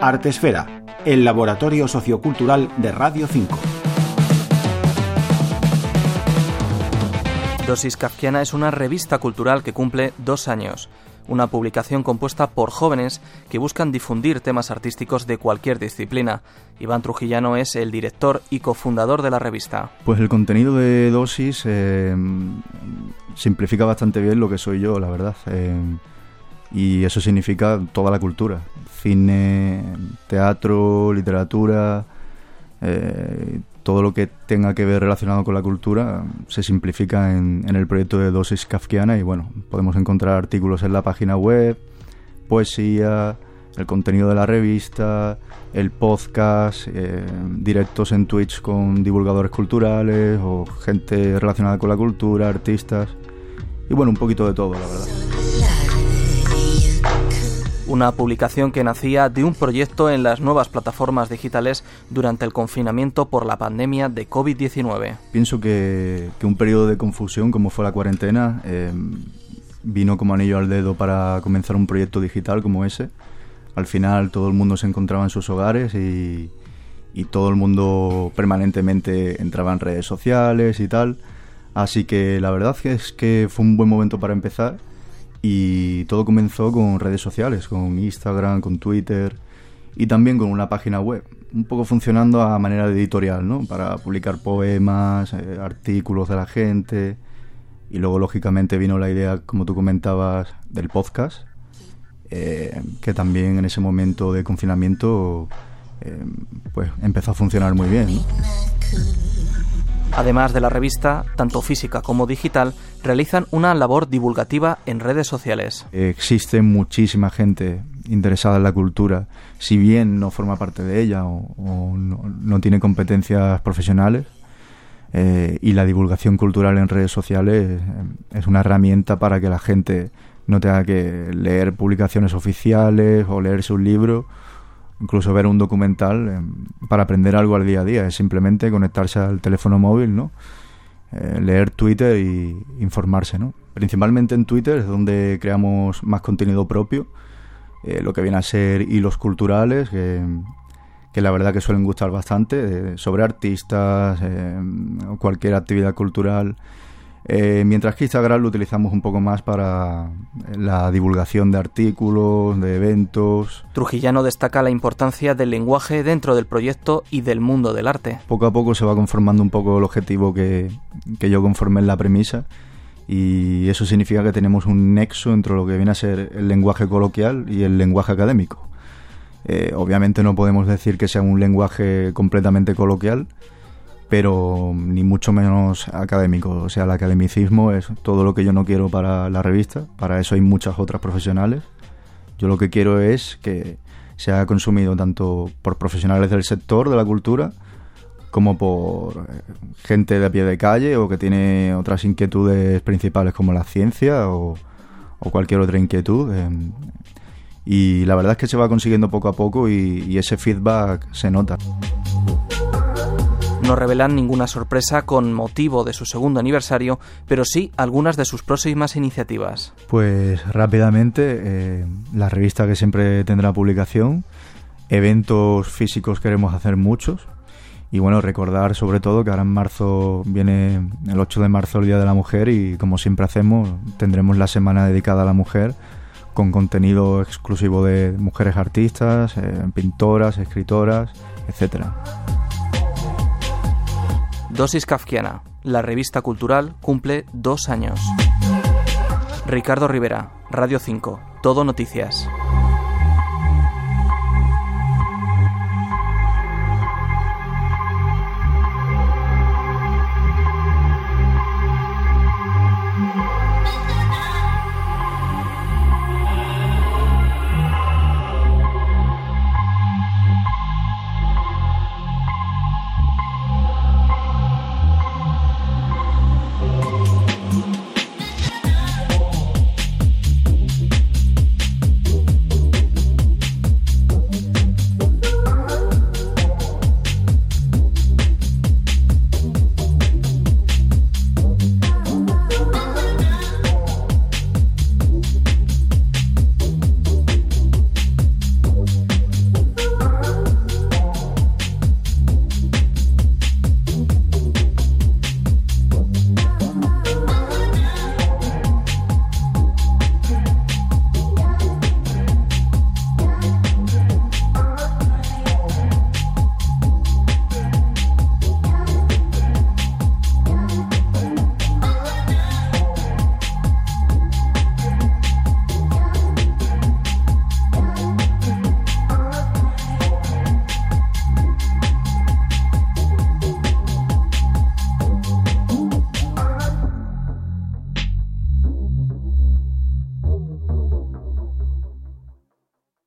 Artesfera, el laboratorio sociocultural de Radio 5. Dosis Kafkiana es una revista cultural que cumple dos años una publicación compuesta por jóvenes que buscan difundir temas artísticos de cualquier disciplina. Iván Trujillano es el director y cofundador de la revista. Pues el contenido de Dosis eh, simplifica bastante bien lo que soy yo, la verdad. Eh, y eso significa toda la cultura. Cine, teatro, literatura, eh, todo lo que tenga que ver relacionado con la cultura se simplifica en, el proyecto de Dosis Kafkiana y bueno, podemos encontrar artículos en la página web, poesía, el contenido de la revista, el podcast, eh, directos en Twitch con divulgadores culturales o gente relacionada con la cultura, artistas y bueno, un poquito de todo, la verdad una publicación que nacía de un proyecto en las nuevas plataformas digitales durante el confinamiento por la pandemia de COVID-19. Pienso que, un periodo de confusión como fue la cuarentena eh, vino como anillo al dedo para comenzar un proyecto digital como ese. Al final todo el mundo se encontraba en sus hogares y, y todo el mundo permanentemente entraba en redes sociales y tal. Así que la verdad es que fue un buen momento para empezar y todo comenzó con redes sociales, con Instagram, con Twitter y también con una página web, un poco funcionando a manera de editorial, ¿no? Para publicar poemas, eh, artículos de la gente. Y luego, lógicamente, vino la idea, como tú comentabas, del podcast, eh, que también en ese momento de confinamiento eh, pues empezó a funcionar muy bien. ¿no? Además de la revista, tanto física como digital, realizan una labor divulgativa en redes sociales. Existe muchísima gente interesada en la cultura, si bien no forma parte de ella o, no, tiene competencias profesionales. Eh, y la divulgación cultural en redes sociales eh, es una herramienta para que la gente no tenga que leer publicaciones oficiales o leerse un libro incluso ver un documental eh, para aprender algo al día a día. Es simplemente conectarse al teléfono móvil, ¿no? Eh, leer Twitter y informarse, ¿no? Principalmente en Twitter es donde creamos más contenido propio, eh, lo que viene a ser hilos culturales, que, la verdad que suelen gustar bastante, sobre artistas, cualquier actividad cultural eh, mientras que Instagram lo utilizamos un poco más para la divulgación de artículos, de eventos. Trujillano destaca la importancia del lenguaje dentro del proyecto y del mundo del arte. Poco a poco se va conformando un poco el objetivo que, yo conformé en la premisa y eso significa que tenemos un nexo entre lo que viene a ser el lenguaje coloquial y el lenguaje académico. Eh, obviamente no podemos decir que sea un lenguaje completamente coloquial, pero ni mucho menos académico. O sea, el academicismo es todo lo que yo no quiero para la revista, para eso hay muchas otras profesionales. Yo lo que quiero es que sea consumido tanto por profesionales del sector de la cultura como por eh, gente de a pie de calle o que tiene otras inquietudes principales como la ciencia o, cualquier otra inquietud. Em, y la verdad es que se va consiguiendo poco a poco y ese feedback se nota no revelan ninguna sorpresa con motivo de su segundo aniversario, pero sí algunas de sus próximas iniciativas. Pues rápidamente, eh, la revista que siempre tendrá publicación, eventos físicos queremos hacer muchos, y bueno, recordar sobre todo que ahora en marzo viene el 8 de marzo el Día de la Mujer y como siempre hacemos tendremos la semana dedicada a la mujer con contenido exclusivo de mujeres artistas, eh, pintoras, escritoras, etcétera. Dosis Kafkiana, la revista cultural, cumple dos años. Ricardo Rivera, Radio 5, Todo Noticias.